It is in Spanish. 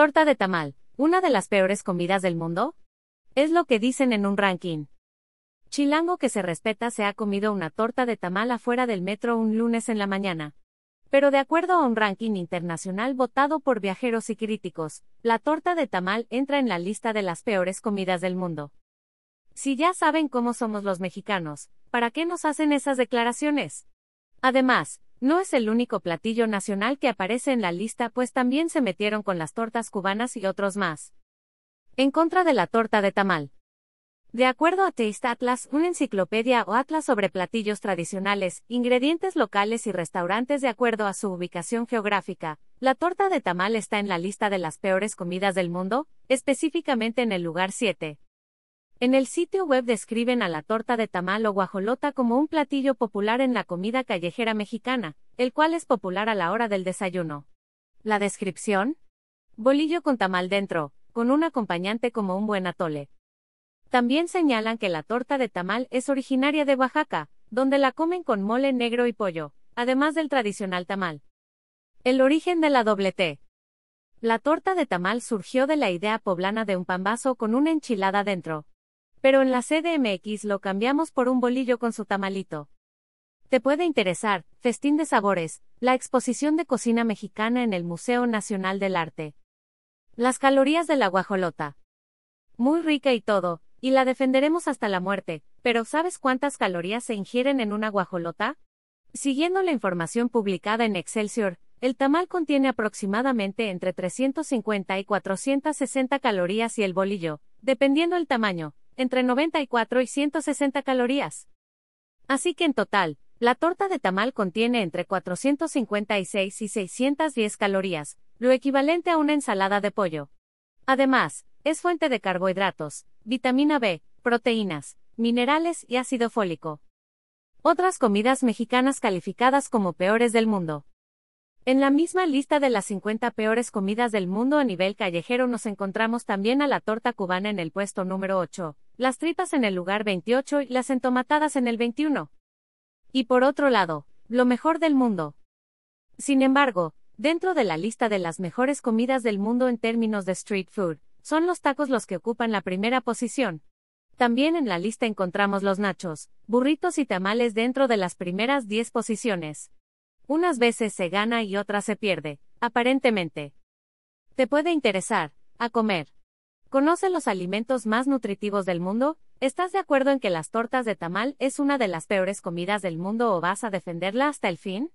Torta de tamal, una de las peores comidas del mundo? Es lo que dicen en un ranking. Chilango que se respeta se ha comido una torta de tamal afuera del metro un lunes en la mañana. Pero de acuerdo a un ranking internacional votado por viajeros y críticos, la torta de tamal entra en la lista de las peores comidas del mundo. Si ya saben cómo somos los mexicanos, ¿para qué nos hacen esas declaraciones? Además, no es el único platillo nacional que aparece en la lista, pues también se metieron con las tortas cubanas y otros más. En contra de la torta de tamal. De acuerdo a Taste Atlas, una enciclopedia o atlas sobre platillos tradicionales, ingredientes locales y restaurantes de acuerdo a su ubicación geográfica, la torta de tamal está en la lista de las peores comidas del mundo, específicamente en el lugar 7. En el sitio web describen a la torta de tamal o guajolota como un platillo popular en la comida callejera mexicana, el cual es popular a la hora del desayuno. La descripción? Bolillo con tamal dentro, con un acompañante como un buen atole. También señalan que la torta de tamal es originaria de Oaxaca, donde la comen con mole negro y pollo, además del tradicional tamal. El origen de la doble T. La torta de tamal surgió de la idea poblana de un pambazo con una enchilada dentro, pero en la CDMX lo cambiamos por un bolillo con su tamalito. Te puede interesar, Festín de Sabores, la exposición de cocina mexicana en el Museo Nacional del Arte. Las calorías de la guajolota. Muy rica y todo, y la defenderemos hasta la muerte, pero ¿sabes cuántas calorías se ingieren en una guajolota? Siguiendo la información publicada en Excelsior, el tamal contiene aproximadamente entre 350 y 460 calorías y el bolillo, dependiendo el tamaño, entre 94 y 160 calorías. Así que en total, la torta de tamal contiene entre 456 y 610 calorías, lo equivalente a una ensalada de pollo. Además, es fuente de carbohidratos, vitamina B, proteínas, minerales y ácido fólico. Otras comidas mexicanas calificadas como peores del mundo. En la misma lista de las 50 peores comidas del mundo a nivel callejero nos encontramos también a la torta cubana en el puesto número 8, las tripas en el lugar 28 y las entomatadas en el 21. Y por otro lado, lo mejor del mundo. Sin embargo, dentro de la lista de las mejores comidas del mundo en términos de street food, son los tacos los que ocupan la primera posición. También en la lista encontramos los nachos, burritos y tamales dentro de las primeras 10 posiciones. Unas veces se gana y otras se pierde, aparentemente. Te puede interesar, a comer. ¿Conoce los alimentos más nutritivos del mundo? ¿Estás de acuerdo en que las tortas de tamal es una de las peores comidas del mundo o vas a defenderla hasta el fin?